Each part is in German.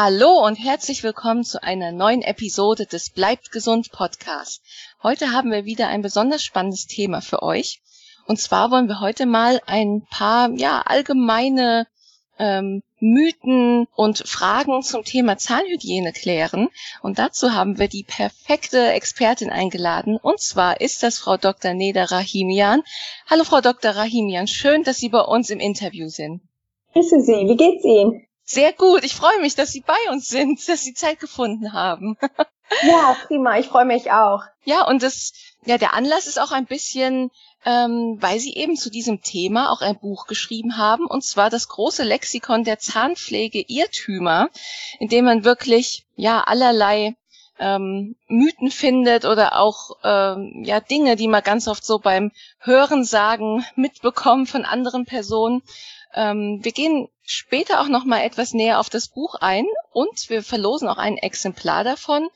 Hallo und herzlich willkommen zu einer neuen Episode des Bleibt gesund Podcast. Heute haben wir wieder ein besonders spannendes Thema für euch. Und zwar wollen wir heute mal ein paar ja allgemeine ähm, Mythen und Fragen zum Thema Zahnhygiene klären. Und dazu haben wir die perfekte Expertin eingeladen. Und zwar ist das Frau Dr. Neda Rahimian. Hallo Frau Dr. Rahimian, schön, dass Sie bei uns im Interview sind. Grüße Sie, wie geht's Ihnen? Sehr gut. Ich freue mich, dass Sie bei uns sind, dass Sie Zeit gefunden haben. ja, prima. Ich freue mich auch. Ja, und das, ja, der Anlass ist auch ein bisschen, ähm, weil Sie eben zu diesem Thema auch ein Buch geschrieben haben, und zwar das große Lexikon der Zahnpflege Irrtümer, in dem man wirklich, ja, allerlei ähm, Mythen findet oder auch ähm, ja Dinge, die man ganz oft so beim Hörensagen mitbekommt von anderen Personen. Ähm, wir gehen später auch noch mal etwas näher auf das Buch ein und wir verlosen auch ein Exemplar davon.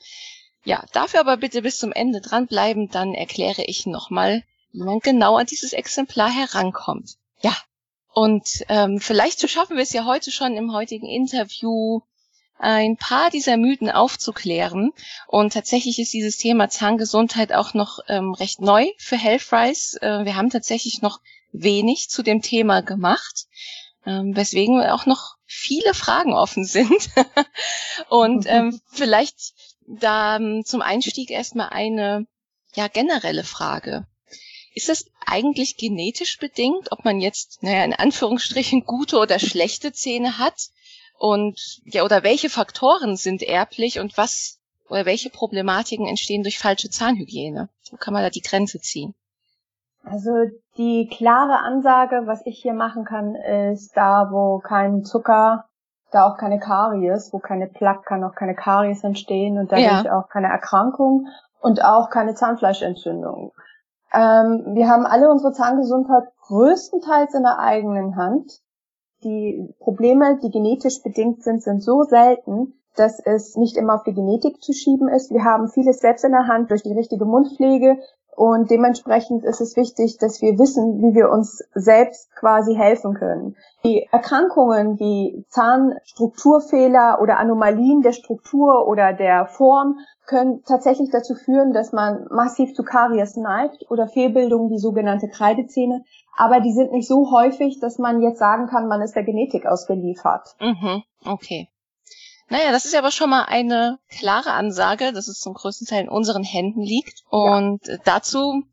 Ja, dafür aber bitte bis zum Ende dranbleiben, dann erkläre ich noch mal, wie man genau an dieses Exemplar herankommt. Ja, und ähm, vielleicht schaffen wir es ja heute schon im heutigen Interview ein paar dieser Mythen aufzuklären. Und tatsächlich ist dieses Thema Zahngesundheit auch noch ähm, recht neu für HealthRise. Äh, wir haben tatsächlich noch wenig zu dem Thema gemacht ähm, weswegen auch noch viele Fragen offen sind. und ähm, vielleicht da ähm, zum Einstieg erstmal eine ja generelle Frage. Ist es eigentlich genetisch bedingt, ob man jetzt, naja, in Anführungsstrichen gute oder schlechte Zähne hat? Und ja, oder welche Faktoren sind erblich und was oder welche Problematiken entstehen durch falsche Zahnhygiene? Wo kann man da die Grenze ziehen? Also die klare Ansage, was ich hier machen kann, ist da, wo kein Zucker, da auch keine Karies, wo keine Plaque, kann auch keine Karies entstehen und dadurch ja. auch keine Erkrankung und auch keine Zahnfleischentzündung. Ähm, wir haben alle unsere Zahngesundheit größtenteils in der eigenen Hand. Die Probleme, die genetisch bedingt sind, sind so selten, dass es nicht immer auf die Genetik zu schieben ist. Wir haben vieles selbst in der Hand durch die richtige Mundpflege, und dementsprechend ist es wichtig, dass wir wissen, wie wir uns selbst quasi helfen können. Die Erkrankungen wie Zahnstrukturfehler oder Anomalien der Struktur oder der Form können tatsächlich dazu führen, dass man massiv zu Karies neigt oder Fehlbildungen, die sogenannte Kreidezähne. Aber die sind nicht so häufig, dass man jetzt sagen kann, man ist der Genetik ausgeliefert. Mhm, okay. Naja, das ist ja aber schon mal eine klare Ansage, dass es zum größten Teil in unseren Händen liegt. Und ja. dazu,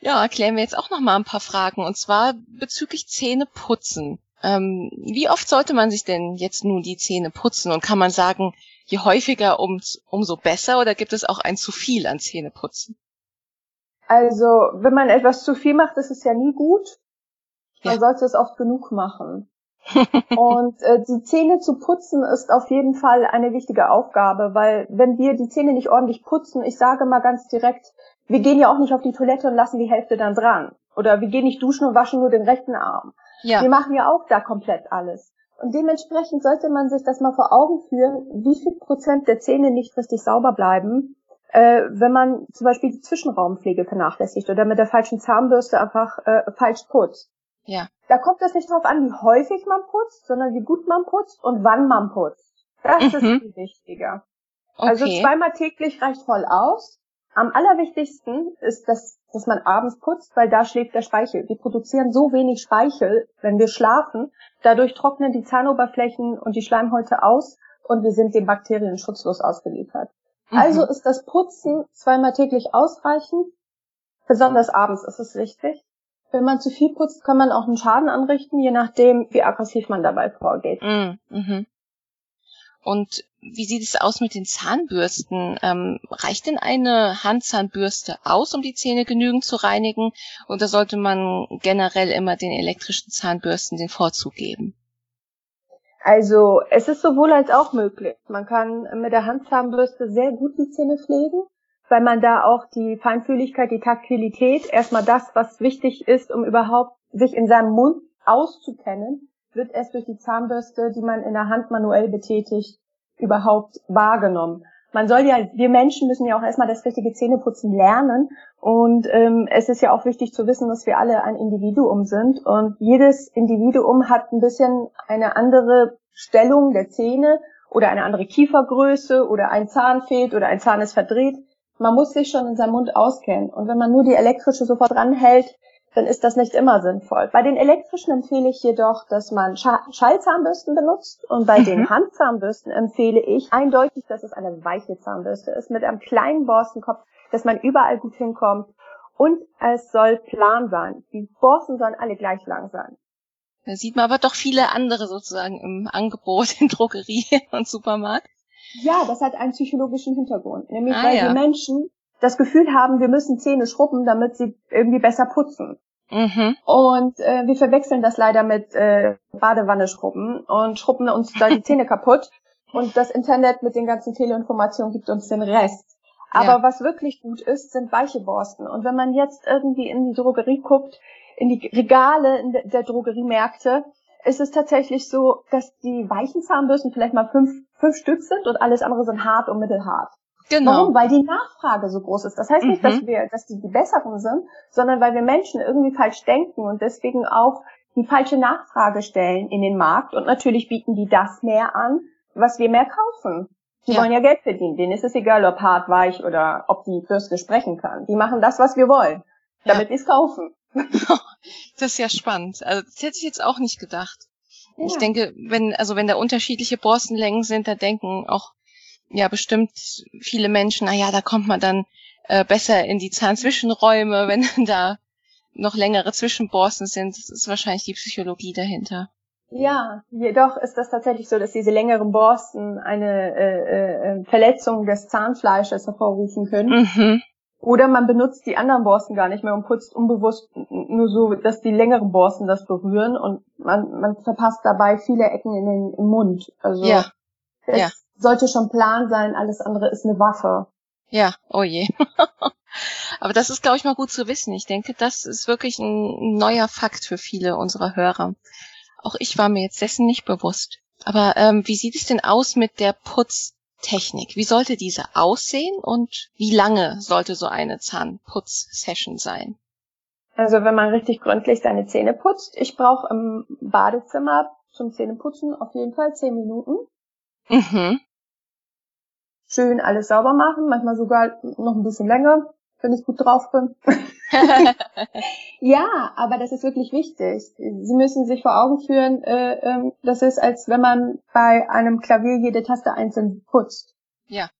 ja, erklären wir jetzt auch noch mal ein paar Fragen. Und zwar bezüglich Zähneputzen. Ähm, wie oft sollte man sich denn jetzt nun die Zähne putzen? Und kann man sagen, je häufiger, um, umso besser? Oder gibt es auch ein zu viel an Zähneputzen? Also, wenn man etwas zu viel macht, ist es ja nie gut. Man ja. sollte es oft genug machen. Und äh, die Zähne zu putzen ist auf jeden Fall eine wichtige Aufgabe, weil wenn wir die Zähne nicht ordentlich putzen, ich sage mal ganz direkt, wir gehen ja auch nicht auf die Toilette und lassen die Hälfte dann dran. Oder wir gehen nicht duschen und waschen nur den rechten Arm. Ja. Wir machen ja auch da komplett alles. Und dementsprechend sollte man sich das mal vor Augen führen, wie viel Prozent der Zähne nicht richtig sauber bleiben, äh, wenn man zum Beispiel die Zwischenraumpflege vernachlässigt oder mit der falschen Zahnbürste einfach äh, falsch putzt. Ja. Da kommt es nicht darauf an, wie häufig man putzt, sondern wie gut man putzt und wann man putzt. Das mhm. ist viel wichtiger. Also okay. Also zweimal täglich reicht voll aus. Am allerwichtigsten ist, dass, dass man abends putzt, weil da schläft der Speichel. Wir produzieren so wenig Speichel, wenn wir schlafen. Dadurch trocknen die Zahnoberflächen und die Schleimhäute aus und wir sind den Bakterien schutzlos ausgeliefert. Mhm. Also ist das Putzen zweimal täglich ausreichend. Besonders abends ist es wichtig. Wenn man zu viel putzt, kann man auch einen Schaden anrichten, je nachdem, wie aggressiv man dabei vorgeht. Mm, mhm. Und wie sieht es aus mit den Zahnbürsten? Ähm, reicht denn eine Handzahnbürste aus, um die Zähne genügend zu reinigen? Oder sollte man generell immer den elektrischen Zahnbürsten den Vorzug geben? Also es ist sowohl als auch möglich. Man kann mit der Handzahnbürste sehr gut die Zähne pflegen weil man da auch die Feinfühligkeit, die Taktilität, erstmal das, was wichtig ist, um überhaupt sich in seinem Mund auszukennen, wird erst durch die Zahnbürste, die man in der Hand manuell betätigt, überhaupt wahrgenommen. man soll ja, wir Menschen müssen ja auch erstmal das richtige Zähneputzen lernen. Und ähm, es ist ja auch wichtig zu wissen, dass wir alle ein Individuum sind. Und jedes Individuum hat ein bisschen eine andere Stellung der Zähne oder eine andere Kiefergröße oder ein Zahn fehlt oder ein Zahn ist verdreht. Man muss sich schon in seinem Mund auskennen. Und wenn man nur die elektrische sofort ranhält, dann ist das nicht immer sinnvoll. Bei den elektrischen empfehle ich jedoch, dass man Schallzahnbürsten benutzt und bei mhm. den Handzahnbürsten empfehle ich eindeutig, dass es eine weiche Zahnbürste ist mit einem kleinen Borstenkopf, dass man überall gut hinkommt und es soll plan sein. Die Borsten sollen alle gleich lang sein. Da sieht man aber doch viele andere sozusagen im Angebot in Drogerie und Supermarkt. Ja, das hat einen psychologischen Hintergrund, nämlich ah, weil ja. die Menschen das Gefühl haben, wir müssen Zähne schrubben, damit sie irgendwie besser putzen. Mhm. Und äh, wir verwechseln das leider mit äh, Badewanne schrubben und schrubben uns da die Zähne kaputt. Und das Internet mit den ganzen Teleinformationen gibt uns den Rest. Aber ja. was wirklich gut ist, sind weiche Borsten. Und wenn man jetzt irgendwie in die Drogerie guckt, in die Regale der Drogeriemärkte, ist es tatsächlich so, dass die weichen Zahnbürsten vielleicht mal fünf, fünf Stück sind und alles andere sind hart und mittelhart. Genau. Warum? Weil die Nachfrage so groß ist. Das heißt nicht, mhm. dass wir, dass die die besseren sind, sondern weil wir Menschen irgendwie falsch denken und deswegen auch die falsche Nachfrage stellen in den Markt und natürlich bieten die das mehr an, was wir mehr kaufen. Die ja. wollen ja Geld verdienen. Denen ist es egal, ob hart, weich oder ob die Bürste sprechen kann. Die machen das, was wir wollen, damit ja. wir es kaufen. das ist ja spannend. Also das hätte ich jetzt auch nicht gedacht. Ja. Ich denke, wenn, also wenn da unterschiedliche Borstenlängen sind, da denken auch ja bestimmt viele Menschen, na ja, da kommt man dann äh, besser in die Zahnzwischenräume, wenn da noch längere Zwischenborsten sind. Das ist wahrscheinlich die Psychologie dahinter. Ja, jedoch ist das tatsächlich so, dass diese längeren Borsten eine äh, äh, Verletzung des Zahnfleisches hervorrufen können. Mhm. Oder man benutzt die anderen Borsten gar nicht mehr und putzt unbewusst nur so, dass die längeren Borsten das berühren und man, man verpasst dabei viele Ecken in den im Mund. Also ja. ja sollte schon Plan sein, alles andere ist eine Waffe. Ja, oh je. Aber das ist, glaube ich, mal gut zu wissen. Ich denke, das ist wirklich ein neuer Fakt für viele unserer Hörer. Auch ich war mir jetzt dessen nicht bewusst. Aber ähm, wie sieht es denn aus mit der Putztechnik? Wie sollte diese aussehen und wie lange sollte so eine Zahnputzsession sein? Also wenn man richtig gründlich seine Zähne putzt, ich brauche im Badezimmer zum Zähneputzen auf jeden Fall zehn Minuten. Mhm schön alles sauber machen, manchmal sogar noch ein bisschen länger, wenn ich gut drauf bin. ja, aber das ist wirklich wichtig. Sie müssen sich vor Augen führen, äh, äh, das ist, als wenn man bei einem Klavier jede Taste einzeln putzt. Ja.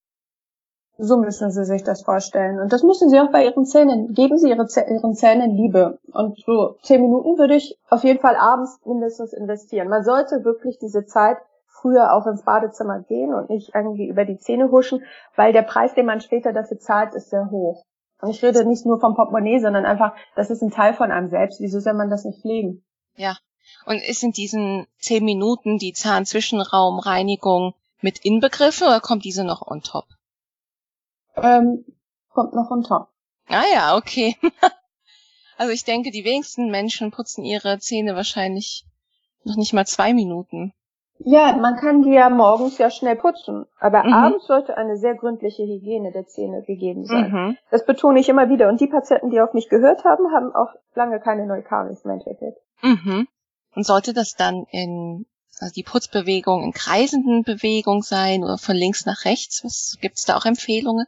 So müssen Sie sich das vorstellen. Und das müssen Sie auch bei Ihren Zähnen. Geben Sie Ihre Zäh Ihren Zähnen Liebe. Und so zehn Minuten würde ich auf jeden Fall abends mindestens investieren. Man sollte wirklich diese Zeit früher auch ins Badezimmer gehen und nicht irgendwie über die Zähne huschen, weil der Preis, den man später dafür zahlt, ist sehr hoch. Und ich rede nicht nur vom Portemonnaie, sondern einfach, das ist ein Teil von einem selbst. Wieso soll man das nicht pflegen? Ja. Und ist in diesen zehn Minuten die Zahnzwischenraumreinigung mit inbegriffen oder kommt diese noch on top? Ähm, kommt noch on top. Ah ja, okay. also ich denke, die wenigsten Menschen putzen ihre Zähne wahrscheinlich noch nicht mal zwei Minuten. Ja, man kann die ja morgens ja schnell putzen, aber mhm. abends sollte eine sehr gründliche Hygiene der Zähne gegeben sein. Mhm. Das betone ich immer wieder. Und die Patienten, die auf mich gehört haben, haben auch lange keine Neukaries mehr entwickelt. Mhm. Und sollte das dann in also die Putzbewegung in kreisenden Bewegung sein oder von links nach rechts? Was gibt's da auch Empfehlungen?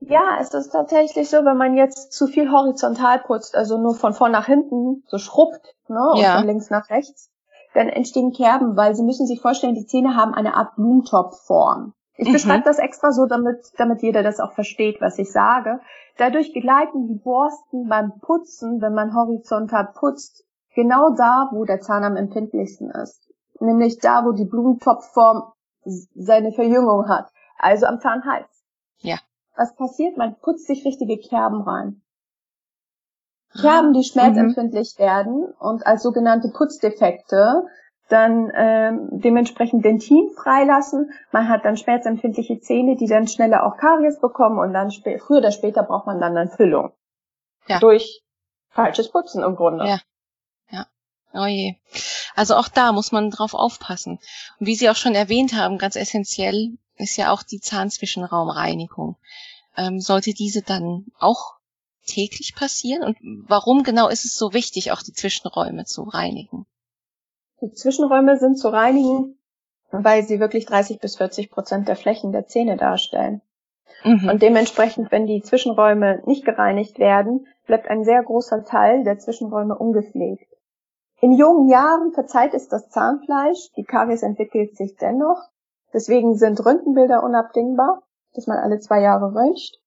Ja, es ist tatsächlich so, wenn man jetzt zu viel horizontal putzt, also nur von vorn nach hinten so schrubbt, ne, und ja. von links nach rechts, dann entstehen Kerben, weil Sie müssen sich vorstellen, die Zähne haben eine Art Blumentopfform. Ich mhm. beschreibe das extra so, damit, damit jeder das auch versteht, was ich sage. Dadurch gleiten die Borsten beim Putzen, wenn man horizontal putzt, genau da, wo der Zahn am empfindlichsten ist. Nämlich da, wo die Blumentopfform seine Verjüngung hat. Also am Zahnhals. Ja. Was passiert? Man putzt sich richtige Kerben rein. Kerben, die schmerzempfindlich mhm. werden und als sogenannte Putzdefekte dann ähm, dementsprechend Dentin freilassen. Man hat dann schmerzempfindliche Zähne, die dann schneller auch Karies bekommen und dann früher oder später braucht man dann eine Füllung. Ja. Durch falsches Putzen im Grunde. Ja. Ja. Oh je. Also auch da muss man drauf aufpassen. Und wie Sie auch schon erwähnt haben, ganz essentiell ist ja auch die Zahnzwischenraumreinigung. Ähm, sollte diese dann auch täglich passieren? Und warum genau ist es so wichtig, auch die Zwischenräume zu reinigen? Die Zwischenräume sind zu reinigen, weil sie wirklich 30 bis 40 Prozent der Flächen der Zähne darstellen. Mhm. Und dementsprechend, wenn die Zwischenräume nicht gereinigt werden, bleibt ein sehr großer Teil der Zwischenräume ungepflegt. In jungen Jahren verzeiht es das Zahnfleisch, die Karies entwickelt sich dennoch. Deswegen sind Röntgenbilder unabdingbar, dass man alle zwei Jahre röntgt.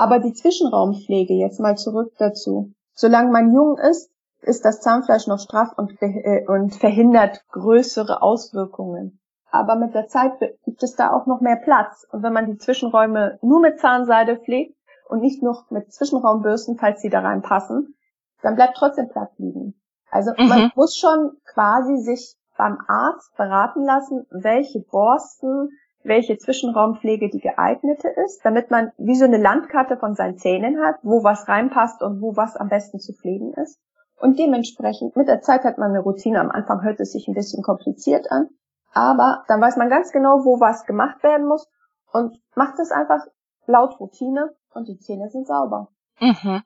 Aber die Zwischenraumpflege, jetzt mal zurück dazu. Solange man jung ist, ist das Zahnfleisch noch straff und, äh, und verhindert größere Auswirkungen. Aber mit der Zeit gibt es da auch noch mehr Platz. Und wenn man die Zwischenräume nur mit Zahnseide pflegt und nicht noch mit Zwischenraumbürsten, falls sie da reinpassen, dann bleibt trotzdem Platz liegen. Also mhm. man muss schon quasi sich beim Arzt beraten lassen, welche Borsten welche Zwischenraumpflege die geeignete ist, damit man wie so eine Landkarte von seinen Zähnen hat, wo was reinpasst und wo was am besten zu pflegen ist. Und dementsprechend, mit der Zeit hat man eine Routine. Am Anfang hört es sich ein bisschen kompliziert an, aber dann weiß man ganz genau, wo was gemacht werden muss und macht es einfach laut Routine und die Zähne sind sauber. Mhm.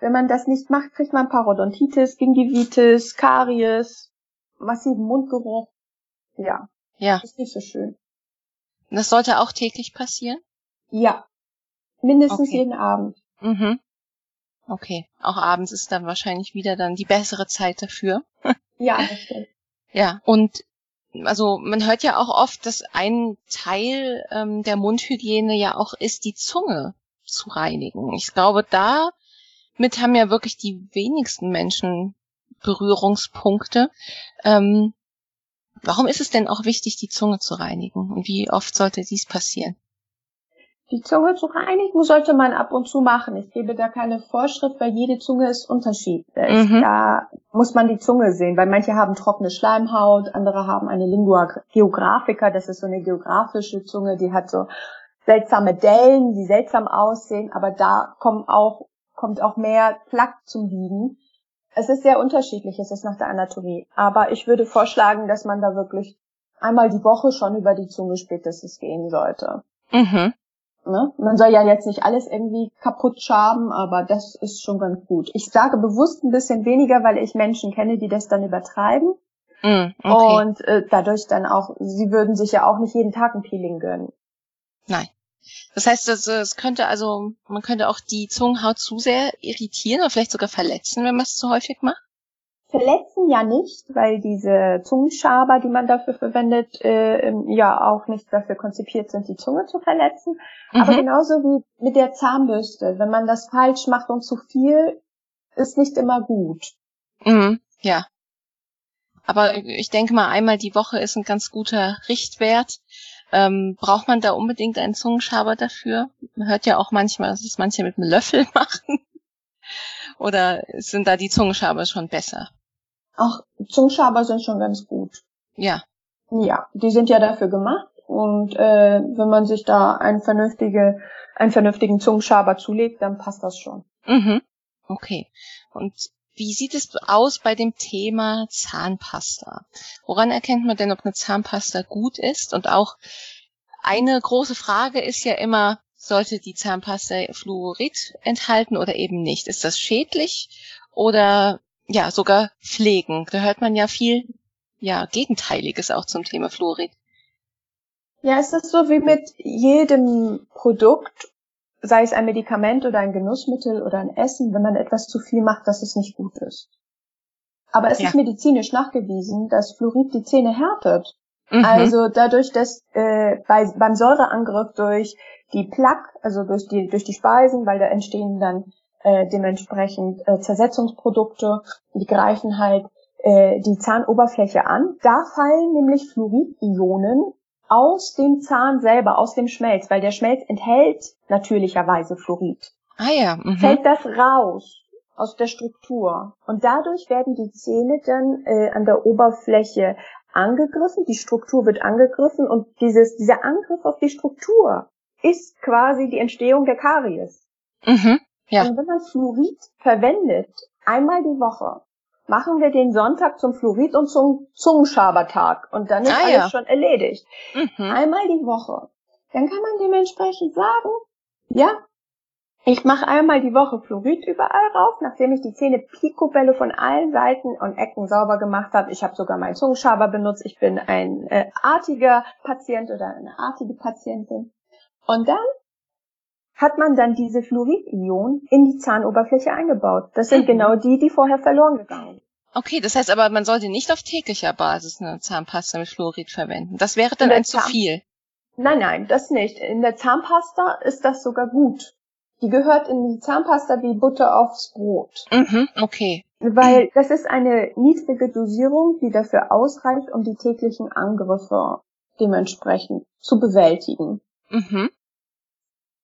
Wenn man das nicht macht, kriegt man Parodontitis, Gingivitis, Karies, massiven Mundgeruch. Ja. Ja. Das ist nicht so schön. Das sollte auch täglich passieren? Ja. Mindestens okay. jeden Abend. Mhm. Okay. Auch abends ist dann wahrscheinlich wieder dann die bessere Zeit dafür. ja, das stimmt. Ja, und also man hört ja auch oft, dass ein Teil ähm, der Mundhygiene ja auch ist, die Zunge zu reinigen. Ich glaube, damit haben ja wirklich die wenigsten Menschen Berührungspunkte. Ähm, Warum ist es denn auch wichtig, die Zunge zu reinigen? Und wie oft sollte dies passieren? Die Zunge zu reinigen sollte man ab und zu machen. Ich gebe da keine Vorschrift, weil jede Zunge ist unterschiedlich. Mhm. Da muss man die Zunge sehen, weil manche haben trockene Schleimhaut, andere haben eine Lingua geographica, das ist so eine geografische Zunge, die hat so seltsame Dellen, die seltsam aussehen, aber da kommen auch, kommt auch mehr Plaque zum Liegen. Es ist sehr unterschiedlich, es ist nach der Anatomie. Aber ich würde vorschlagen, dass man da wirklich einmal die Woche schon über die Zunge spätestens gehen sollte. Mhm. Ne? Man soll ja jetzt nicht alles irgendwie kaputt schaben, aber das ist schon ganz gut. Ich sage bewusst ein bisschen weniger, weil ich Menschen kenne, die das dann übertreiben. Mm, okay. Und äh, dadurch dann auch, sie würden sich ja auch nicht jeden Tag ein Peeling gönnen. Nein. Das heißt, es könnte also, man könnte auch die Zungenhaut zu sehr irritieren oder vielleicht sogar verletzen, wenn man es zu häufig macht? Verletzen ja nicht, weil diese Zungenschaber, die man dafür verwendet, äh, ja auch nicht dafür konzipiert sind, die Zunge zu verletzen. Mhm. Aber genauso wie mit der Zahnbürste. Wenn man das falsch macht und zu viel, ist nicht immer gut. Mhm, ja. Aber ich denke mal, einmal die Woche ist ein ganz guter Richtwert. Ähm, braucht man da unbedingt einen Zungenschaber dafür? Man hört ja auch manchmal, dass es manche mit einem Löffel machen. Oder sind da die Zungenschaber schon besser? Ach, Zungenschaber sind schon ganz gut. Ja. Ja, die sind ja dafür gemacht. Und äh, wenn man sich da einen, vernünftige, einen vernünftigen Zungenschaber zulegt, dann passt das schon. Mhm. Okay. Und wie sieht es aus bei dem Thema Zahnpasta? Woran erkennt man denn, ob eine Zahnpasta gut ist? Und auch eine große Frage ist ja immer, sollte die Zahnpasta Fluorid enthalten oder eben nicht? Ist das schädlich oder ja, sogar pflegend? Da hört man ja viel, ja, Gegenteiliges auch zum Thema Fluorid. Ja, es ist so wie mit jedem Produkt sei es ein Medikament oder ein Genussmittel oder ein Essen, wenn man etwas zu viel macht, dass es nicht gut ist. Aber es ja. ist medizinisch nachgewiesen, dass Fluorid die Zähne härtet. Mhm. Also dadurch, dass äh, bei, beim Säureangriff durch die Plaque, also durch die durch die Speisen, weil da entstehen dann äh, dementsprechend äh, Zersetzungsprodukte, die greifen halt äh, die Zahnoberfläche an. Da fallen nämlich Fluoridionen aus dem Zahn selber, aus dem Schmelz, weil der Schmelz enthält natürlicherweise Fluorid. Ah ja. Mhm. Fällt das raus aus der Struktur. Und dadurch werden die Zähne dann äh, an der Oberfläche angegriffen, die Struktur wird angegriffen und dieses, dieser Angriff auf die Struktur ist quasi die Entstehung der Karies. Mhm, ja. Und wenn man Fluorid verwendet, einmal die Woche, machen wir den Sonntag zum Fluorid und zum Zungenschabertag und dann ist ah, alles ja. schon erledigt. Mhm. Einmal die Woche. dann kann man dementsprechend sagen, ja, ich mache einmal die Woche Fluorid überall rauf, nachdem ich die Zähne picobello von allen Seiten und Ecken sauber gemacht habe. Ich habe sogar meinen Zungenschaber benutzt. Ich bin ein äh, artiger Patient oder eine artige Patientin. Und dann hat man dann diese Fluorid-Ionen in die Zahnoberfläche eingebaut. Das sind mhm. genau die, die vorher verloren gegangen sind. Okay, das heißt aber, man sollte nicht auf täglicher Basis eine Zahnpasta mit Fluorid verwenden. Das wäre dann ein zu viel. Nein, nein, das nicht. In der Zahnpasta ist das sogar gut. Die gehört in die Zahnpasta wie Butter aufs Brot. Mhm, okay. Weil das ist eine niedrige Dosierung, die dafür ausreicht, um die täglichen Angriffe dementsprechend zu bewältigen. Mhm.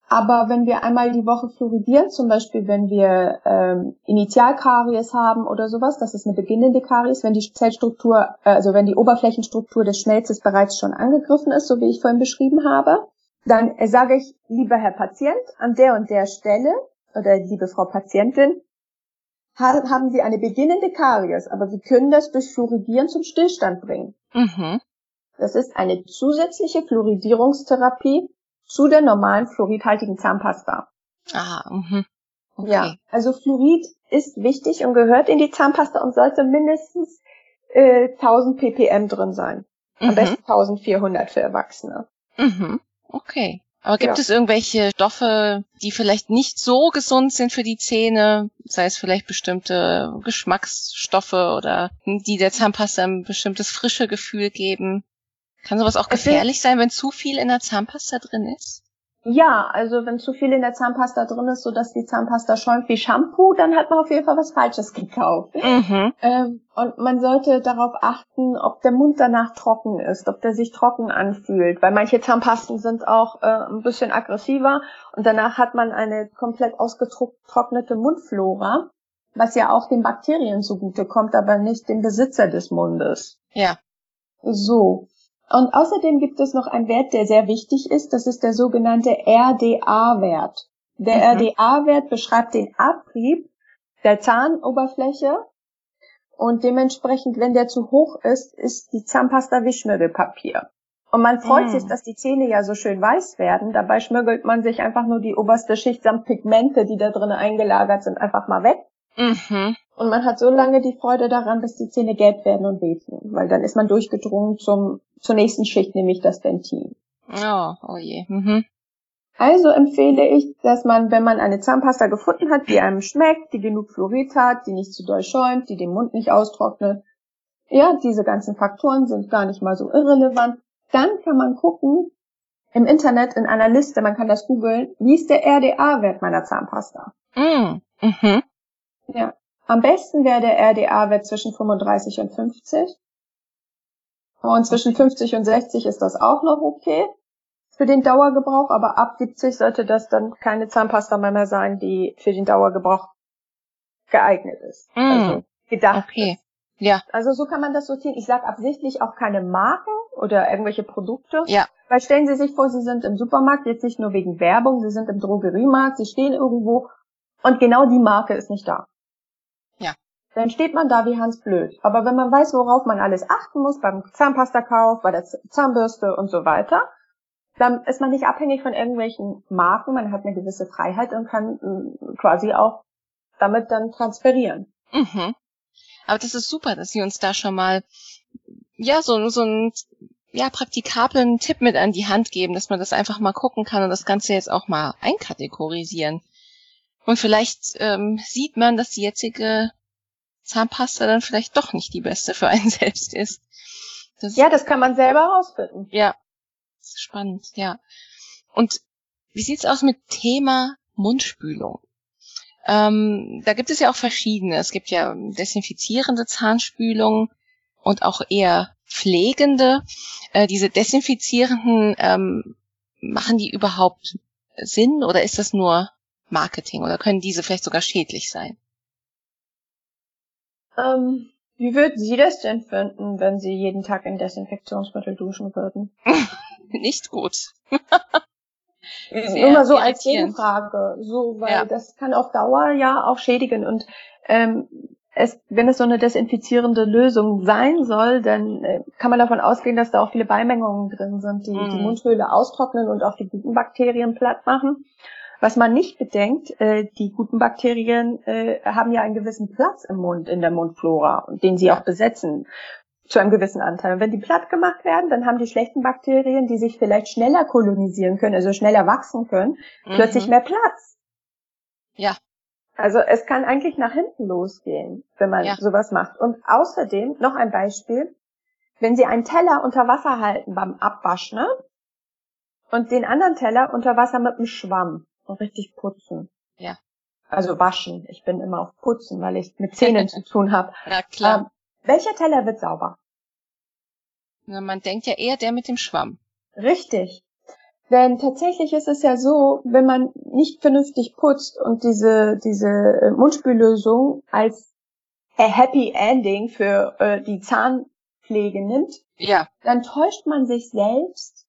Aber wenn wir einmal die Woche fluoridieren, zum Beispiel wenn wir ähm, Initialkaries haben oder sowas, das ist eine beginnende Karies, wenn die Zellstruktur, äh, also wenn die Oberflächenstruktur des Schmelzes bereits schon angegriffen ist, so wie ich vorhin beschrieben habe, dann sage ich, lieber Herr Patient, an der und der Stelle oder liebe Frau Patientin, haben Sie eine beginnende Karies, aber Sie können das durch Fluoridieren zum Stillstand bringen. Mhm. Das ist eine zusätzliche Fluoridierungstherapie zu der normalen fluoridhaltigen Zahnpasta. Ah, mhm. Okay. Ja, also Fluorid ist wichtig und gehört in die Zahnpasta und sollte mindestens äh, 1000 ppm drin sein. Am mhm. besten 1400 für Erwachsene. Mhm. Okay. Aber gibt ja. es irgendwelche Stoffe, die vielleicht nicht so gesund sind für die Zähne? Sei es vielleicht bestimmte Geschmacksstoffe oder die der Zahnpasta ein bestimmtes frische Gefühl geben? Kann sowas auch gefährlich sein, wenn zu viel in der Zahnpasta drin ist? Ja, also wenn zu viel in der Zahnpasta drin ist, so dass die Zahnpasta schäumt wie Shampoo, dann hat man auf jeden Fall was Falsches gekauft. Mhm. Ähm, und man sollte darauf achten, ob der Mund danach trocken ist, ob der sich trocken anfühlt, weil manche Zahnpasten sind auch äh, ein bisschen aggressiver und danach hat man eine komplett ausgetrocknete Mundflora, was ja auch den Bakterien zugute kommt, aber nicht dem Besitzer des Mundes. Ja. So. Und außerdem gibt es noch einen Wert, der sehr wichtig ist. Das ist der sogenannte RDA-Wert. Der mhm. RDA-Wert beschreibt den Abrieb der Zahnoberfläche und dementsprechend, wenn der zu hoch ist, ist die Zahnpasta wie Schmirgelpapier. Und man freut mhm. sich, dass die Zähne ja so schön weiß werden. Dabei schmirgelt man sich einfach nur die oberste Schicht samt Pigmente, die da drinnen eingelagert sind, einfach mal weg. Mhm. Und man hat so lange die Freude daran, bis die Zähne gelb werden und wehtun, weil dann ist man durchgedrungen zum, zur nächsten Schicht, nämlich das Dentin. Oh, oh je. Mhm. Also empfehle ich, dass man, wenn man eine Zahnpasta gefunden hat, die einem schmeckt, die genug Fluorid hat, die nicht zu doll schäumt, die den Mund nicht austrocknet, ja, diese ganzen Faktoren sind gar nicht mal so irrelevant, dann kann man gucken, im Internet in einer Liste, man kann das googeln, wie ist der RDA-Wert meiner Zahnpasta? Mm. Mhm. Ja. Am besten wäre der RDA-Wert zwischen 35 und 50. Und zwischen 50 und 60 ist das auch noch okay für den Dauergebrauch, aber ab 70 sollte das dann keine Zahnpasta mehr, mehr sein, die für den Dauergebrauch geeignet ist. Mm. Also gedacht okay. ist. Ja. Also so kann man das sortieren. Ich sage absichtlich auch keine Marken oder irgendwelche Produkte. Ja. Weil stellen Sie sich vor, Sie sind im Supermarkt, jetzt nicht nur wegen Werbung, Sie sind im Drogeriemarkt, Sie stehen irgendwo und genau die Marke ist nicht da dann steht man da wie Hans Blöd. Aber wenn man weiß, worauf man alles achten muss beim Zahnpastakauf, bei der Zahnbürste und so weiter, dann ist man nicht abhängig von irgendwelchen Marken, man hat eine gewisse Freiheit und kann äh, quasi auch damit dann transferieren. Mhm. Aber das ist super, dass Sie uns da schon mal ja so, so einen ja, praktikablen Tipp mit an die Hand geben, dass man das einfach mal gucken kann und das Ganze jetzt auch mal einkategorisieren. Und vielleicht ähm, sieht man, dass die jetzige Zahnpasta dann vielleicht doch nicht die beste für einen selbst ist. Das ja, das kann man selber herausfinden. Ja, das ist spannend, ja. Und wie sieht's aus mit Thema Mundspülung? Ähm, da gibt es ja auch verschiedene. Es gibt ja desinfizierende Zahnspülung und auch eher pflegende. Äh, diese desinfizierenden, ähm, machen die überhaupt Sinn oder ist das nur Marketing oder können diese vielleicht sogar schädlich sein? Ähm, wie würden Sie das denn finden, wenn Sie jeden Tag in Desinfektionsmittel duschen würden? Nicht gut. Nur mal so als Gegenfrage, so, weil ja. das kann auf Dauer ja auch schädigen und ähm, es, wenn es so eine desinfizierende Lösung sein soll, dann äh, kann man davon ausgehen, dass da auch viele Beimengungen drin sind, die mhm. die Mundhöhle austrocknen und auch die guten Bakterien platt machen. Was man nicht bedenkt, äh, die guten Bakterien äh, haben ja einen gewissen Platz im Mund, in der Mundflora, den sie auch besetzen zu einem gewissen Anteil. Und wenn die platt gemacht werden, dann haben die schlechten Bakterien, die sich vielleicht schneller kolonisieren können, also schneller wachsen können, mhm. plötzlich mehr Platz. Ja. Also es kann eigentlich nach hinten losgehen, wenn man ja. sowas macht. Und außerdem noch ein Beispiel. Wenn Sie einen Teller unter Wasser halten beim Abwaschen ne? und den anderen Teller unter Wasser mit einem Schwamm und richtig putzen. Ja. Also waschen. Ich bin immer auf putzen, weil ich mit Zähnen zu tun habe. Ja, klar. Ähm, welcher Teller wird sauber? Na, man denkt ja eher der mit dem Schwamm. Richtig. Denn tatsächlich ist es ja so, wenn man nicht vernünftig putzt und diese, diese äh, Mundspüllösung als Happy Ending für äh, die Zahnpflege nimmt, ja. dann täuscht man sich selbst,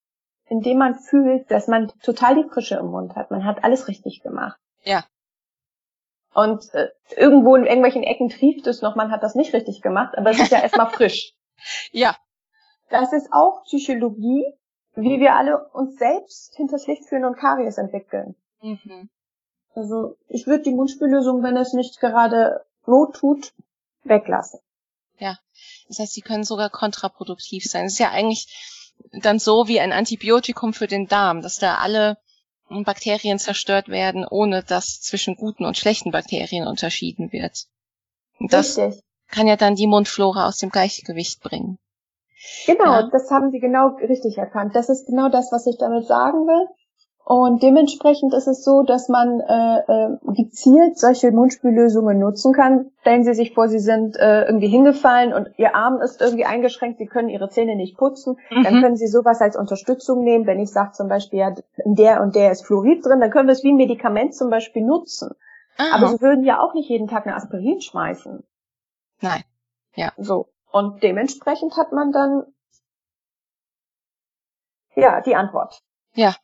indem man fühlt, dass man total die Frische im Mund hat. Man hat alles richtig gemacht. Ja. Und äh, irgendwo in irgendwelchen Ecken trieft es noch, man hat das nicht richtig gemacht, aber es ist ja erstmal frisch. Ja. Das ist auch Psychologie, wie wir alle uns selbst hinters Licht führen und Karies entwickeln. Mhm. Also ich würde die Mundspüllösung, wenn es nicht gerade not tut, weglassen. Ja, das heißt, sie können sogar kontraproduktiv sein. Es ist ja eigentlich dann so wie ein Antibiotikum für den Darm, dass da alle Bakterien zerstört werden, ohne dass zwischen guten und schlechten Bakterien unterschieden wird. Und das Richtig. kann ja dann die Mundflora aus dem Gleichgewicht bringen. Genau, ja. das haben Sie genau richtig erkannt. Das ist genau das, was ich damit sagen will. Und dementsprechend ist es so, dass man äh, äh, gezielt solche Mundspüllösungen nutzen kann. Stellen Sie sich vor, Sie sind äh, irgendwie hingefallen und Ihr Arm ist irgendwie eingeschränkt, Sie können Ihre Zähne nicht putzen. Mhm. Dann können Sie sowas als Unterstützung nehmen. Wenn ich sage zum Beispiel, ja, in der und der ist Fluorid drin, dann können wir es wie ein Medikament zum Beispiel nutzen. Aha. Aber Sie würden ja auch nicht jeden Tag eine Aspirin schmeißen. Nein. Ja. So. Und dementsprechend hat man dann ja die Antwort. Ja.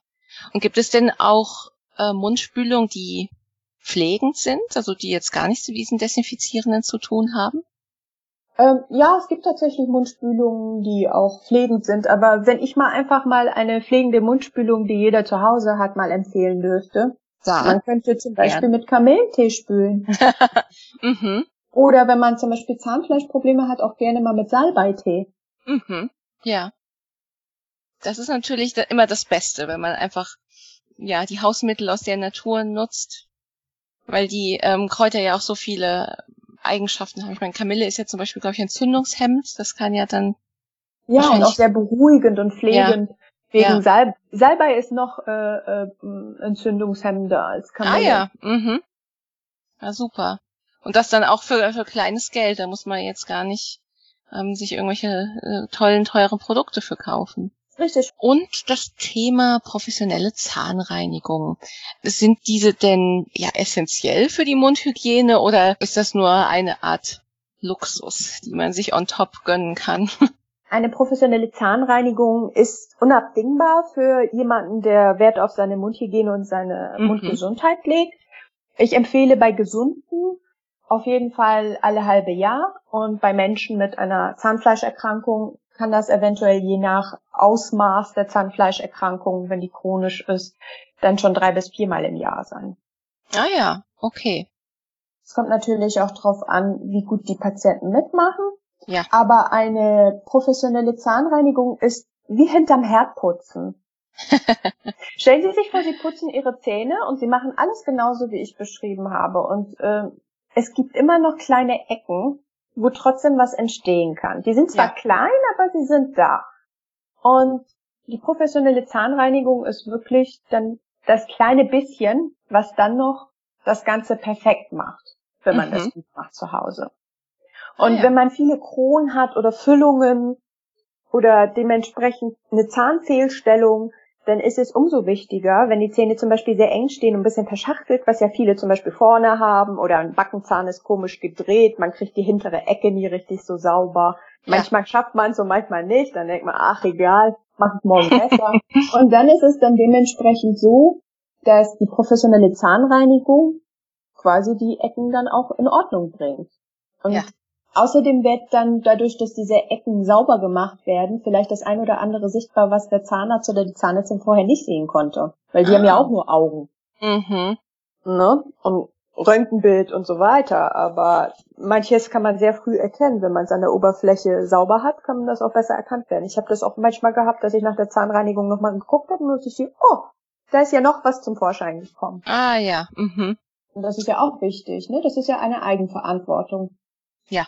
Und gibt es denn auch äh, Mundspülungen, die pflegend sind, also die jetzt gar nichts mit diesen Desinfizierenden zu tun haben? Ähm, ja, es gibt tatsächlich Mundspülungen, die auch pflegend sind, aber wenn ich mal einfach mal eine pflegende Mundspülung, die jeder zu Hause hat, mal empfehlen dürfte, ja. man könnte zum Beispiel ja. mit Kamillentee spülen. mhm. Oder wenn man zum Beispiel Zahnfleischprobleme hat, auch gerne mal mit Salbeitee. Mhm. Ja das ist natürlich immer das Beste, wenn man einfach ja die Hausmittel aus der Natur nutzt, weil die ähm, Kräuter ja auch so viele Eigenschaften haben. Ich meine, Kamille ist ja zum Beispiel, glaube ich, entzündungshemmend. Das kann ja dann ja und auch sehr beruhigend und pflegend. Ja. Wegen ja. Salb Salbei ist noch äh, äh, entzündungshemmender als Kamille. Ah ja, mhm. Ja, super. Und das dann auch für, für kleines Geld. Da muss man jetzt gar nicht ähm, sich irgendwelche äh, tollen, teuren Produkte für kaufen. Richtig. Und das Thema professionelle Zahnreinigung. Sind diese denn ja essentiell für die Mundhygiene oder ist das nur eine Art Luxus, die man sich on top gönnen kann? Eine professionelle Zahnreinigung ist unabdingbar für jemanden, der Wert auf seine Mundhygiene und seine mhm. Mundgesundheit legt. Ich empfehle bei Gesunden auf jeden Fall alle halbe Jahr und bei Menschen mit einer Zahnfleischerkrankung kann das eventuell je nach Ausmaß der Zahnfleischerkrankung, wenn die chronisch ist, dann schon drei bis viermal im Jahr sein. Ah ja, okay. Es kommt natürlich auch darauf an, wie gut die Patienten mitmachen. Ja. Aber eine professionelle Zahnreinigung ist wie hinterm Herd putzen. Stellen Sie sich vor, Sie putzen Ihre Zähne und Sie machen alles genauso, wie ich beschrieben habe. Und äh, es gibt immer noch kleine Ecken, wo trotzdem was entstehen kann. Die sind zwar ja. klein, aber sie sind da. Und die professionelle Zahnreinigung ist wirklich dann das kleine bisschen, was dann noch das Ganze perfekt macht, wenn man mhm. das gut macht zu Hause. Und ah, ja. wenn man viele Kronen hat oder Füllungen oder dementsprechend eine Zahnfehlstellung, dann ist es umso wichtiger, wenn die Zähne zum Beispiel sehr eng stehen und ein bisschen verschachtelt, was ja viele zum Beispiel vorne haben, oder ein Backenzahn ist komisch gedreht, man kriegt die hintere Ecke nie richtig so sauber. Ja. Manchmal schafft man es und manchmal nicht, dann denkt man, ach egal, mach es morgen besser. und dann ist es dann dementsprechend so, dass die professionelle Zahnreinigung quasi die Ecken dann auch in Ordnung bringt. Und ja. Außerdem wird dann dadurch, dass diese Ecken sauber gemacht werden, vielleicht das ein oder andere sichtbar, was der Zahnarzt oder die Zahnärztin vorher nicht sehen konnte. Weil die ah. haben ja ah. auch nur Augen. Mhm. Ne? Und Röntgenbild und so weiter. Aber manches kann man sehr früh erkennen. Wenn man seine Oberfläche sauber hat, kann man das auch besser erkannt werden. Ich habe das auch manchmal gehabt, dass ich nach der Zahnreinigung nochmal geguckt habe und ich sehe, oh, da ist ja noch was zum Vorschein gekommen. Ah ja. Mhm. Und das ist ja auch wichtig, ne? Das ist ja eine Eigenverantwortung. Ja.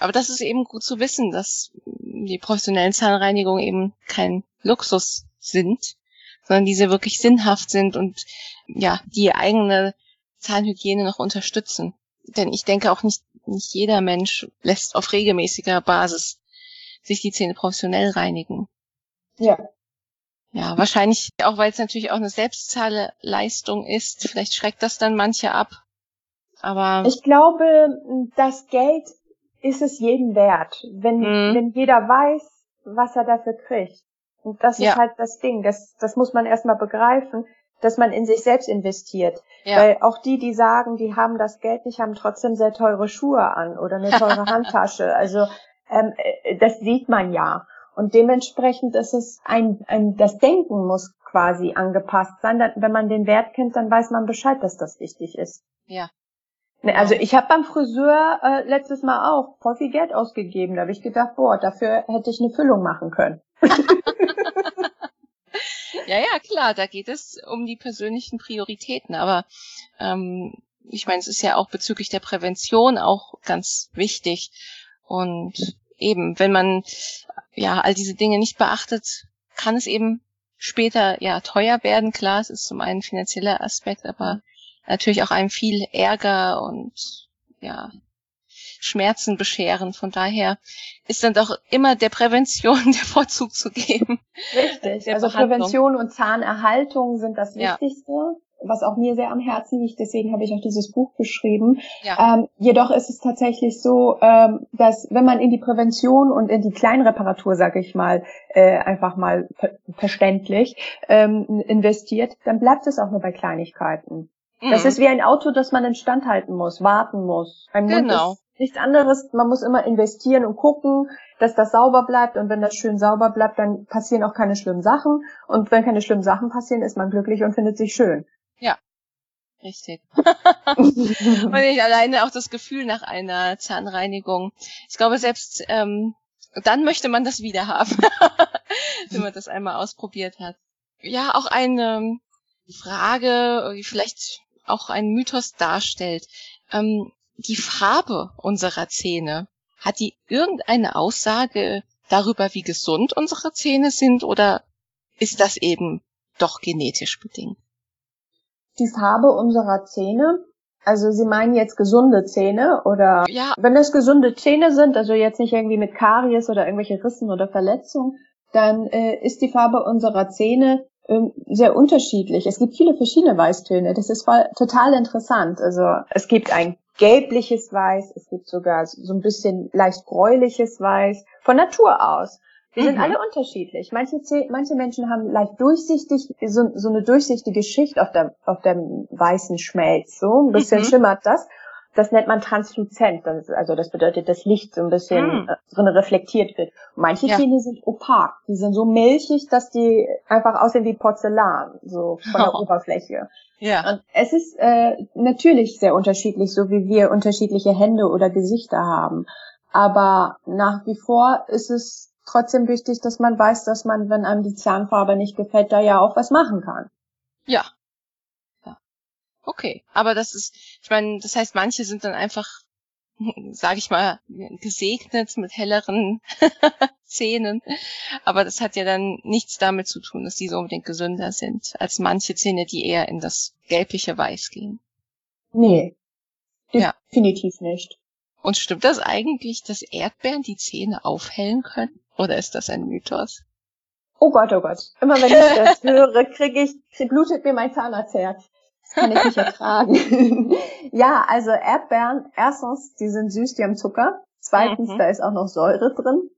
Aber das ist eben gut zu wissen, dass die professionellen Zahnreinigungen eben kein Luxus sind, sondern diese wirklich sinnhaft sind und ja, die eigene Zahnhygiene noch unterstützen. Denn ich denke auch nicht, nicht jeder Mensch lässt auf regelmäßiger Basis sich die Zähne professionell reinigen. Ja. Ja, wahrscheinlich auch, weil es natürlich auch eine Selbstzahlerleistung ist. Vielleicht schreckt das dann manche ab. Aber. Ich glaube, das Geld ist es jedem wert, wenn, mhm. wenn jeder weiß, was er dafür kriegt. Und das ja. ist halt das Ding. Das, das muss man erstmal begreifen, dass man in sich selbst investiert. Ja. Weil auch die, die sagen, die haben das Geld nicht, haben trotzdem sehr teure Schuhe an oder eine teure Handtasche. Also ähm, äh, das sieht man ja. Und dementsprechend ist es ein, ein, das Denken muss quasi angepasst sein. Wenn man den Wert kennt, dann weiß man Bescheid, dass das wichtig ist. Ja. Ne, also ich habe beim Friseur äh, letztes Mal auch voll viel Geld ausgegeben. Da habe ich gedacht, boah, dafür hätte ich eine Füllung machen können. ja, ja, klar, da geht es um die persönlichen Prioritäten. Aber ähm, ich meine, es ist ja auch bezüglich der Prävention auch ganz wichtig. Und eben, wenn man ja all diese Dinge nicht beachtet, kann es eben später ja teuer werden. Klar, es ist zum einen finanzieller Aspekt, aber natürlich auch einem viel Ärger und ja, Schmerzen bescheren. Von daher ist dann doch immer der Prävention der Vorzug zu geben. Richtig. Also Prävention und Zahnerhaltung sind das Wichtigste. Ja. Was auch mir sehr am Herzen liegt, deswegen habe ich auch dieses Buch geschrieben. Ja. Ähm, jedoch ist es tatsächlich so, ähm, dass wenn man in die Prävention und in die Kleinreparatur, sage ich mal, äh, einfach mal ver verständlich ähm, investiert, dann bleibt es auch nur bei Kleinigkeiten. Das mhm. ist wie ein Auto, das man instand halten muss, warten muss. Ein genau. Mund ist nichts anderes. Man muss immer investieren und gucken, dass das sauber bleibt. Und wenn das schön sauber bleibt, dann passieren auch keine schlimmen Sachen. Und wenn keine schlimmen Sachen passieren, ist man glücklich und findet sich schön. Ja. Richtig. und ich alleine auch das Gefühl nach einer Zahnreinigung. Ich glaube, selbst ähm, dann möchte man das wieder haben, wenn man das einmal ausprobiert hat. Ja, auch eine Frage, vielleicht auch ein Mythos darstellt. Ähm, die Farbe unserer Zähne, hat die irgendeine Aussage darüber, wie gesund unsere Zähne sind oder ist das eben doch genetisch bedingt? Die Farbe unserer Zähne, also Sie meinen jetzt gesunde Zähne oder ja. wenn es gesunde Zähne sind, also jetzt nicht irgendwie mit Karies oder irgendwelche Rissen oder Verletzungen, dann äh, ist die Farbe unserer Zähne sehr unterschiedlich. Es gibt viele verschiedene Weißtöne. Das ist voll, total interessant. Also es gibt ein gelbliches Weiß, es gibt sogar so ein bisschen leicht gräuliches Weiß von Natur aus. Wir mhm. sind alle unterschiedlich. Manche, manche Menschen haben leicht durchsichtig, so, so eine durchsichtige Schicht auf dem, auf dem weißen Schmelz. So ein bisschen mhm. schimmert das das nennt man transluzent. Das ist, also das bedeutet, dass Licht so ein bisschen mm. drin reflektiert wird. Manche ja. Zähne sind opak. Die sind so milchig, dass die einfach aussehen wie Porzellan, so von der oh. Oberfläche. Ja. Und es ist äh, natürlich sehr unterschiedlich, so wie wir unterschiedliche Hände oder Gesichter haben. Aber nach wie vor ist es trotzdem wichtig, dass man weiß, dass man, wenn einem die Zahnfarbe nicht gefällt, da ja auch was machen kann. Ja, Okay, aber das ist, ich meine, das heißt, manche sind dann einfach, sage ich mal, gesegnet mit helleren Zähnen, aber das hat ja dann nichts damit zu tun, dass die so unbedingt gesünder sind als manche Zähne, die eher in das gelbliche Weiß gehen. Nee, definitiv ja. nicht. Und stimmt das eigentlich, dass Erdbeeren die Zähne aufhellen können? Oder ist das ein Mythos? Oh Gott, oh Gott. Immer wenn ich das höre, kriege ich, blutet mir mein Zahnarztherz kann ich nicht ertragen. ja, also Erdbeeren, erstens, die sind süß, die haben Zucker. Zweitens, mhm. da ist auch noch Säure drin.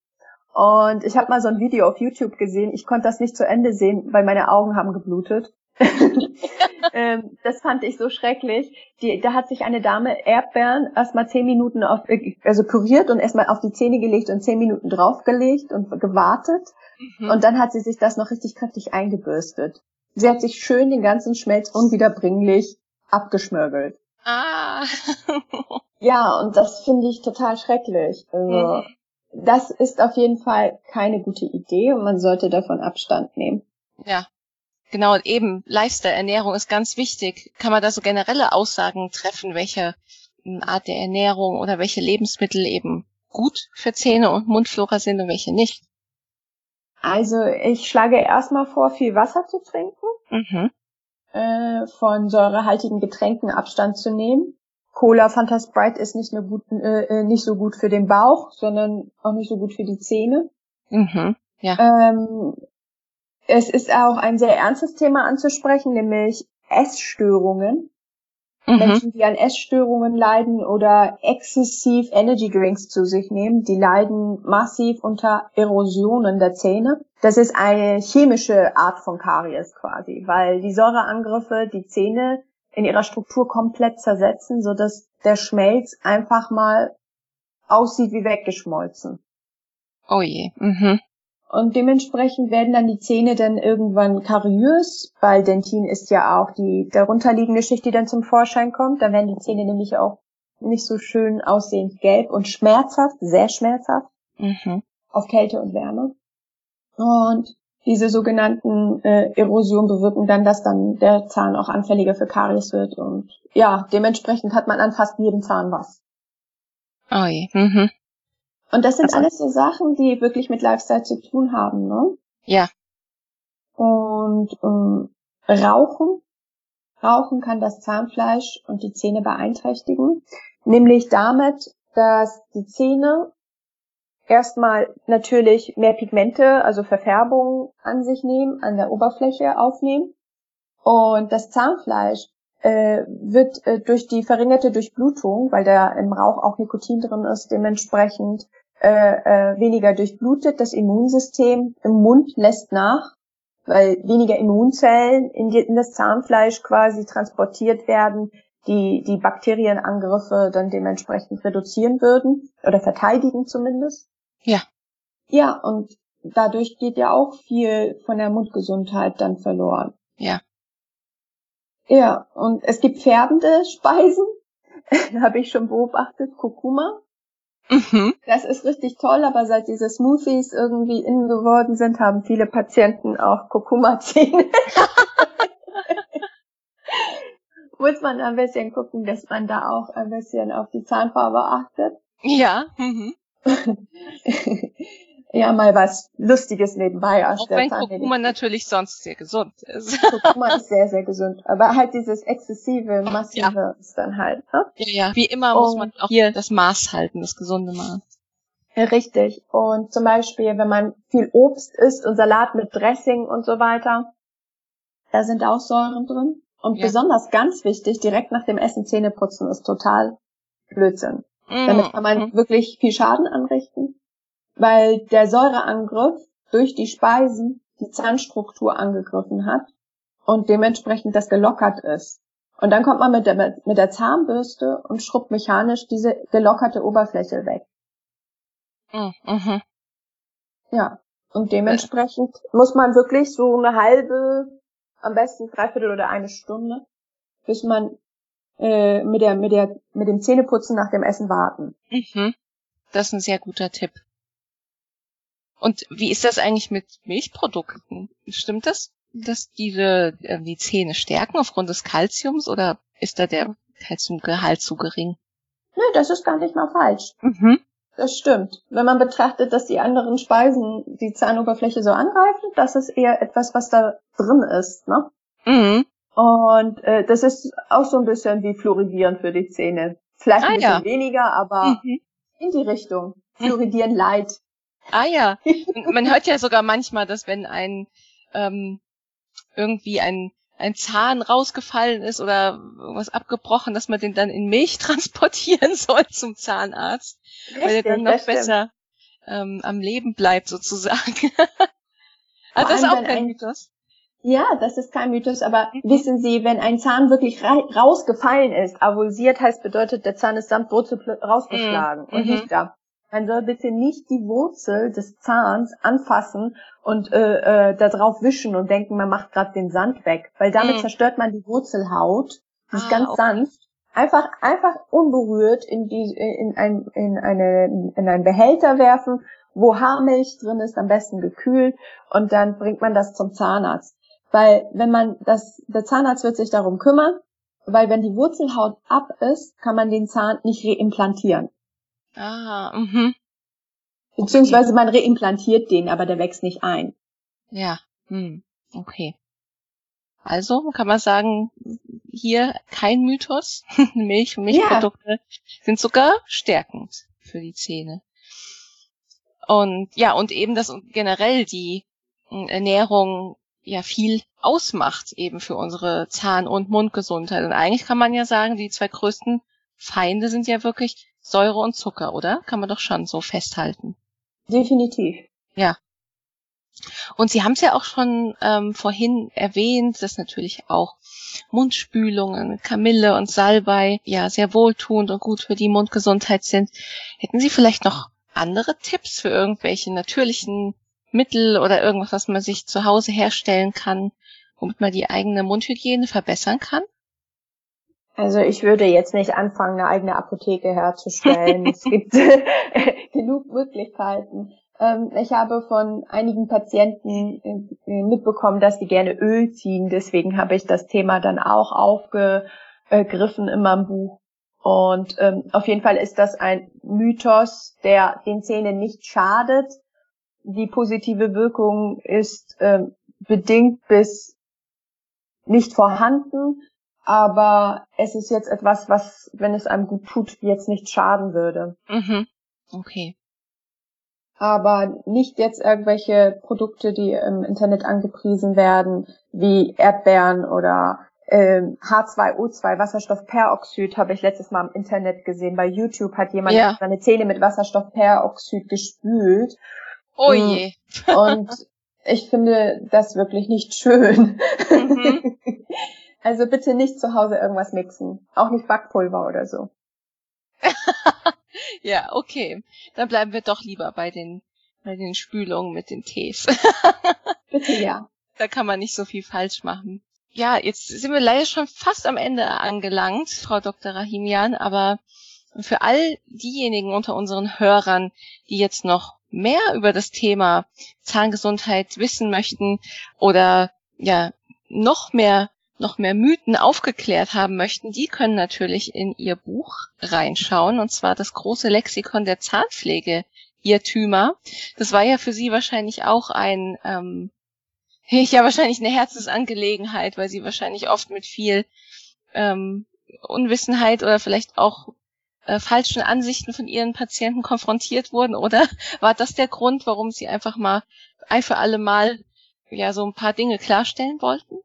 Und ich habe mal so ein Video auf YouTube gesehen. Ich konnte das nicht zu Ende sehen, weil meine Augen haben geblutet. ähm, das fand ich so schrecklich. Die, da hat sich eine Dame Erdbeeren erstmal zehn Minuten auf, also püriert und erstmal auf die Zähne gelegt und zehn Minuten draufgelegt und gewartet. Mhm. Und dann hat sie sich das noch richtig kräftig eingebürstet. Sie hat sich schön den ganzen Schmelz unwiederbringlich abgeschmörgelt. Ah. ja, und das finde ich total schrecklich. Also, mhm. das ist auf jeden Fall keine gute Idee und man sollte davon Abstand nehmen. Ja. Genau, eben Lifestyle-Ernährung ist ganz wichtig. Kann man da so generelle Aussagen treffen, welche hm, Art der Ernährung oder welche Lebensmittel eben gut für Zähne und Mundflora sind und welche nicht? Also ich schlage erstmal vor, viel Wasser zu trinken, mhm. äh, von säurehaltigen Getränken Abstand zu nehmen. Cola, Fanta Sprite ist nicht, gut, äh, äh, nicht so gut für den Bauch, sondern auch nicht so gut für die Zähne. Mhm. Ja. Ähm, es ist auch ein sehr ernstes Thema anzusprechen, nämlich Essstörungen. Mhm. Menschen, die an Essstörungen leiden oder exzessiv Energy Drinks zu sich nehmen, die leiden massiv unter Erosionen der Zähne. Das ist eine chemische Art von Karies quasi, weil die Säureangriffe die Zähne in ihrer Struktur komplett zersetzen, so dass der Schmelz einfach mal aussieht wie weggeschmolzen. Oh je. Mhm. Und dementsprechend werden dann die Zähne dann irgendwann kariös, weil Dentin ist ja auch die darunterliegende Schicht, die dann zum Vorschein kommt. Dann werden die Zähne nämlich auch nicht so schön aussehend gelb und schmerzhaft, sehr schmerzhaft mhm. auf Kälte und Wärme. Und diese sogenannten äh, Erosion bewirken dann, dass dann der Zahn auch anfälliger für Karies wird und ja, dementsprechend hat man an fast jedem Zahn was. Oh je. Mhm. Und das sind also, alles so Sachen, die wirklich mit Lifestyle zu tun haben, ne? Ja. Und ähm, Rauchen. Rauchen kann das Zahnfleisch und die Zähne beeinträchtigen. Nämlich damit, dass die Zähne erstmal natürlich mehr Pigmente, also Verfärbung an sich nehmen, an der Oberfläche aufnehmen. Und das Zahnfleisch äh, wird äh, durch die verringerte Durchblutung, weil da im Rauch auch Nikotin drin ist, dementsprechend äh, äh, weniger durchblutet. Das Immunsystem im Mund lässt nach, weil weniger Immunzellen in, die, in das Zahnfleisch quasi transportiert werden, die die Bakterienangriffe dann dementsprechend reduzieren würden oder verteidigen zumindest. Ja. Ja, und dadurch geht ja auch viel von der Mundgesundheit dann verloren. Ja. Ja, und es gibt färbende Speisen, habe ich schon beobachtet, Kurkuma. Mhm. Das ist richtig toll, aber seit diese Smoothies irgendwie innen geworden sind, haben viele Patienten auch Kurkuma-Zähne. Muss man ein bisschen gucken, dass man da auch ein bisschen auf die Zahnfarbe achtet. Ja. Mhm. ja mal was Lustiges nebenbei aus Auch der wenn Kurkuma natürlich sonst sehr gesund ist. Kurkuma ist sehr, sehr gesund. Aber halt dieses exzessive, massive ja. ist dann halt. Ne? Ja, ja. Wie immer Und muss man auch hier das Maß halten, das gesunde Maß. Richtig. Und zum Beispiel, wenn man viel Obst isst und Salat mit Dressing und so weiter, da sind auch Säuren drin. Und ja. besonders ganz wichtig, direkt nach dem Essen Zähne putzen ist total Blödsinn. Mm. Damit kann man mm. wirklich viel Schaden anrichten weil der Säureangriff durch die Speisen die Zahnstruktur angegriffen hat und dementsprechend das gelockert ist. Und dann kommt man mit der, mit der Zahnbürste und schrubbt mechanisch diese gelockerte Oberfläche weg. Mm, mhm. Ja, und dementsprechend muss man wirklich so eine halbe, am besten dreiviertel oder eine Stunde, bis man äh, mit der mit der mit dem Zähneputzen nach dem Essen warten. Mhm. Das ist ein sehr guter Tipp. Und wie ist das eigentlich mit Milchprodukten? Stimmt das, dass diese äh, die Zähne stärken aufgrund des Kalziums oder ist da der Kalziumgehalt zu gering? Nö, das ist gar nicht mal falsch. Mhm. Das stimmt. Wenn man betrachtet, dass die anderen Speisen die Zahnoberfläche so angreifen, das ist eher etwas, was da drin ist, ne? Mhm. Und äh, das ist auch so ein bisschen wie Fluoridieren für die Zähne. Vielleicht ein ah, bisschen ja. weniger, aber mhm. in die Richtung. Fluoridieren mhm. Ah ja. Man hört ja sogar manchmal, dass wenn ein ähm, irgendwie ein ein Zahn rausgefallen ist oder irgendwas abgebrochen, dass man den dann in Milch transportieren soll zum Zahnarzt, Richtig, weil er dann noch besser ähm, am Leben bleibt sozusagen. ah, das ist auch kein Mythos. Ja, das ist kein Mythos, aber mhm. wissen Sie, wenn ein Zahn wirklich rausgefallen ist, avulsiert heißt bedeutet, der Zahn ist samt Wurzel rausgeschlagen mhm. und nicht da. Man soll bitte nicht die Wurzel des Zahns anfassen und äh, äh, da drauf wischen und denken, man macht gerade den Sand weg, weil damit mhm. zerstört man die Wurzelhaut. Die ist ah, ganz okay. sanft. Einfach, einfach unberührt in die, in ein, in eine, in einen Behälter werfen, wo Haarmilch drin ist, am besten gekühlt, und dann bringt man das zum Zahnarzt. Weil wenn man das, der Zahnarzt wird sich darum kümmern, weil wenn die Wurzelhaut ab ist, kann man den Zahn nicht reimplantieren. Ah, mhm. Beziehungsweise man reimplantiert den, aber der wächst nicht ein. Ja, hm, okay. Also kann man sagen, hier kein Mythos. Milch und Milchprodukte ja. sind sogar stärkend für die Zähne. Und ja, und eben, dass generell die hm, Ernährung ja viel ausmacht eben für unsere Zahn- und Mundgesundheit. Und eigentlich kann man ja sagen, die zwei größten Feinde sind ja wirklich Säure und Zucker, oder? Kann man doch schon so festhalten. Definitiv. Ja. Und Sie haben es ja auch schon ähm, vorhin erwähnt, dass natürlich auch Mundspülungen, Kamille und Salbei ja sehr wohltuend und gut für die Mundgesundheit sind. Hätten Sie vielleicht noch andere Tipps für irgendwelche natürlichen Mittel oder irgendwas, was man sich zu Hause herstellen kann, womit man die eigene Mundhygiene verbessern kann? Also ich würde jetzt nicht anfangen, eine eigene Apotheke herzustellen. es gibt genug Möglichkeiten. Ähm, ich habe von einigen Patienten äh, mitbekommen, dass sie gerne Öl ziehen. Deswegen habe ich das Thema dann auch aufgegriffen in meinem Buch. Und ähm, auf jeden Fall ist das ein Mythos, der den Zähnen nicht schadet, die positive Wirkung ist äh, bedingt bis nicht vorhanden, aber es ist jetzt etwas, was, wenn es einem gut tut, jetzt nicht schaden würde. Mhm. Okay. Aber nicht jetzt irgendwelche Produkte, die im Internet angepriesen werden, wie Erdbeeren oder äh, H2O2, Wasserstoffperoxid, habe ich letztes Mal im Internet gesehen. Bei YouTube hat jemand ja. seine Zähne mit Wasserstoffperoxid gespült Oh mm. je. Und ich finde das wirklich nicht schön. Mhm. Also bitte nicht zu Hause irgendwas mixen. Auch nicht Backpulver oder so. ja, okay. Dann bleiben wir doch lieber bei den, bei den Spülungen mit den Tees. bitte ja. Da kann man nicht so viel falsch machen. Ja, jetzt sind wir leider schon fast am Ende angelangt, Frau Dr. Rahimian, aber für all diejenigen unter unseren Hörern, die jetzt noch mehr über das Thema Zahngesundheit wissen möchten oder ja noch mehr noch mehr Mythen aufgeklärt haben möchten, die können natürlich in ihr Buch reinschauen, und zwar das große Lexikon der Zahnpflege Irrtümer. Das war ja für Sie wahrscheinlich auch ein, ähm, ja, wahrscheinlich eine Herzensangelegenheit, weil Sie wahrscheinlich oft mit viel ähm, Unwissenheit oder vielleicht auch äh, falschen Ansichten von ihren Patienten konfrontiert wurden, oder war das der Grund, warum sie einfach mal ein für alle Mal ja so ein paar Dinge klarstellen wollten?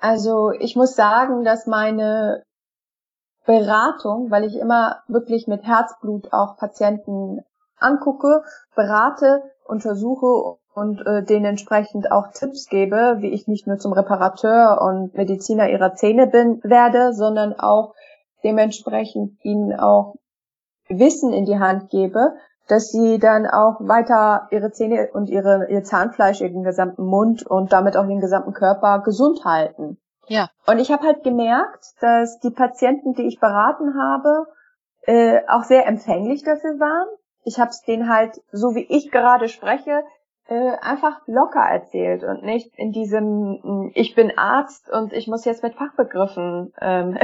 Also ich muss sagen, dass meine Beratung, weil ich immer wirklich mit Herzblut auch Patienten angucke, berate, untersuche und äh, denen entsprechend auch Tipps gebe, wie ich nicht nur zum Reparateur und Mediziner ihrer Zähne bin werde, sondern auch dementsprechend ihnen auch Wissen in die Hand gebe, dass sie dann auch weiter ihre Zähne und ihre, ihr Zahnfleisch, ihren gesamten Mund und damit auch ihren gesamten Körper gesund halten. Ja. Und ich habe halt gemerkt, dass die Patienten, die ich beraten habe, äh, auch sehr empfänglich dafür waren. Ich habe es denen halt, so wie ich gerade spreche, äh, einfach locker erzählt und nicht in diesem hm, ich bin Arzt und ich muss jetzt mit Fachbegriffen ähm,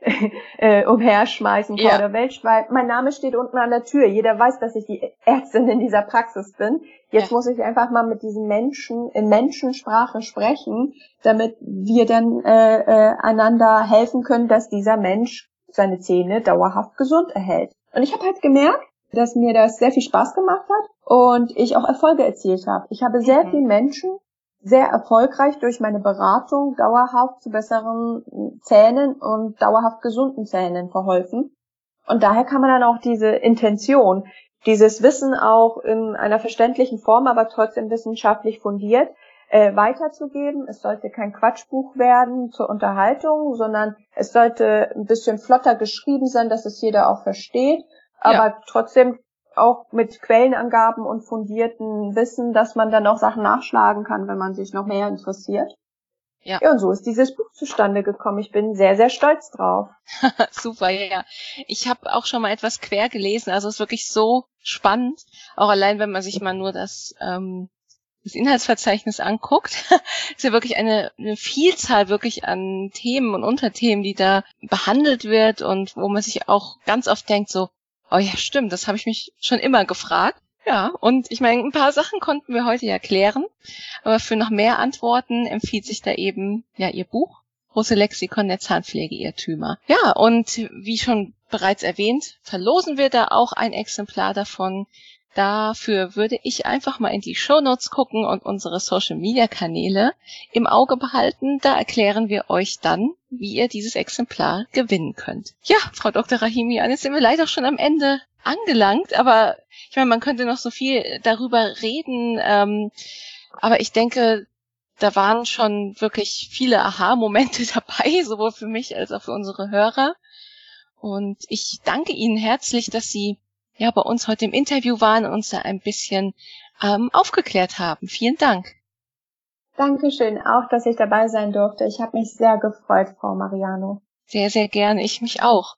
äh, umherschmeißen vor ja. der Welt, weil mein Name steht unten an der Tür. Jeder weiß, dass ich die Ärztin in dieser Praxis bin. Jetzt ja. muss ich einfach mal mit diesen Menschen in Menschensprache sprechen, damit wir dann äh, äh, einander helfen können, dass dieser Mensch seine Zähne dauerhaft gesund erhält. Und ich habe halt gemerkt, dass mir das sehr viel Spaß gemacht hat und ich auch Erfolge erzielt habe. Ich habe sehr mhm. vielen Menschen sehr erfolgreich durch meine Beratung dauerhaft zu besseren Zähnen und dauerhaft gesunden Zähnen verholfen. Und daher kann man dann auch diese Intention, dieses Wissen auch in einer verständlichen Form, aber trotzdem wissenschaftlich fundiert, äh, weiterzugeben. Es sollte kein Quatschbuch werden zur Unterhaltung, sondern es sollte ein bisschen flotter geschrieben sein, dass es jeder auch versteht, aber ja. trotzdem auch mit Quellenangaben und fundierten Wissen, dass man dann auch Sachen nachschlagen kann, wenn man sich noch mehr interessiert. Ja. ja, und so ist dieses Buch zustande gekommen. Ich bin sehr, sehr stolz drauf. Super, ja. Ich habe auch schon mal etwas quer gelesen. Also es ist wirklich so spannend. Auch allein, wenn man sich mal nur das, ähm, das Inhaltsverzeichnis anguckt, ist ja wirklich eine, eine Vielzahl wirklich an Themen und Unterthemen, die da behandelt wird und wo man sich auch ganz oft denkt, so, oh ja, stimmt, das habe ich mich schon immer gefragt. Ja, und ich meine, ein paar Sachen konnten wir heute ja klären, aber für noch mehr Antworten empfiehlt sich da eben ja ihr Buch Große Lexikon der Zahnpflegeirrtümer. Ja, und wie schon bereits erwähnt, verlosen wir da auch ein Exemplar davon. Dafür würde ich einfach mal in die Show Notes gucken und unsere Social Media Kanäle im Auge behalten. Da erklären wir euch dann, wie ihr dieses Exemplar gewinnen könnt. Ja, Frau Dr. Rahimi, jetzt sind wir leider schon am Ende angelangt, aber ich meine, man könnte noch so viel darüber reden, ähm, aber ich denke, da waren schon wirklich viele Aha-Momente dabei, sowohl für mich als auch für unsere Hörer. Und ich danke Ihnen herzlich, dass Sie ja bei uns heute im Interview waren und uns da ein bisschen ähm, aufgeklärt haben. Vielen Dank. Dankeschön auch, dass ich dabei sein durfte. Ich habe mich sehr gefreut, Frau Mariano. Sehr, sehr gerne. Ich mich auch.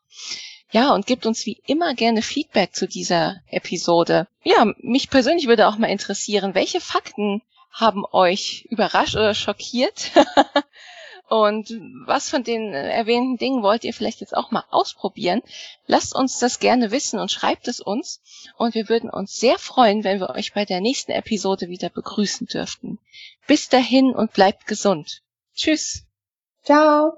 Ja, und gibt uns wie immer gerne Feedback zu dieser Episode. Ja, mich persönlich würde auch mal interessieren, welche Fakten haben euch überrascht oder schockiert? Und was von den erwähnten Dingen wollt ihr vielleicht jetzt auch mal ausprobieren? Lasst uns das gerne wissen und schreibt es uns. Und wir würden uns sehr freuen, wenn wir euch bei der nächsten Episode wieder begrüßen dürften. Bis dahin und bleibt gesund. Tschüss. Ciao.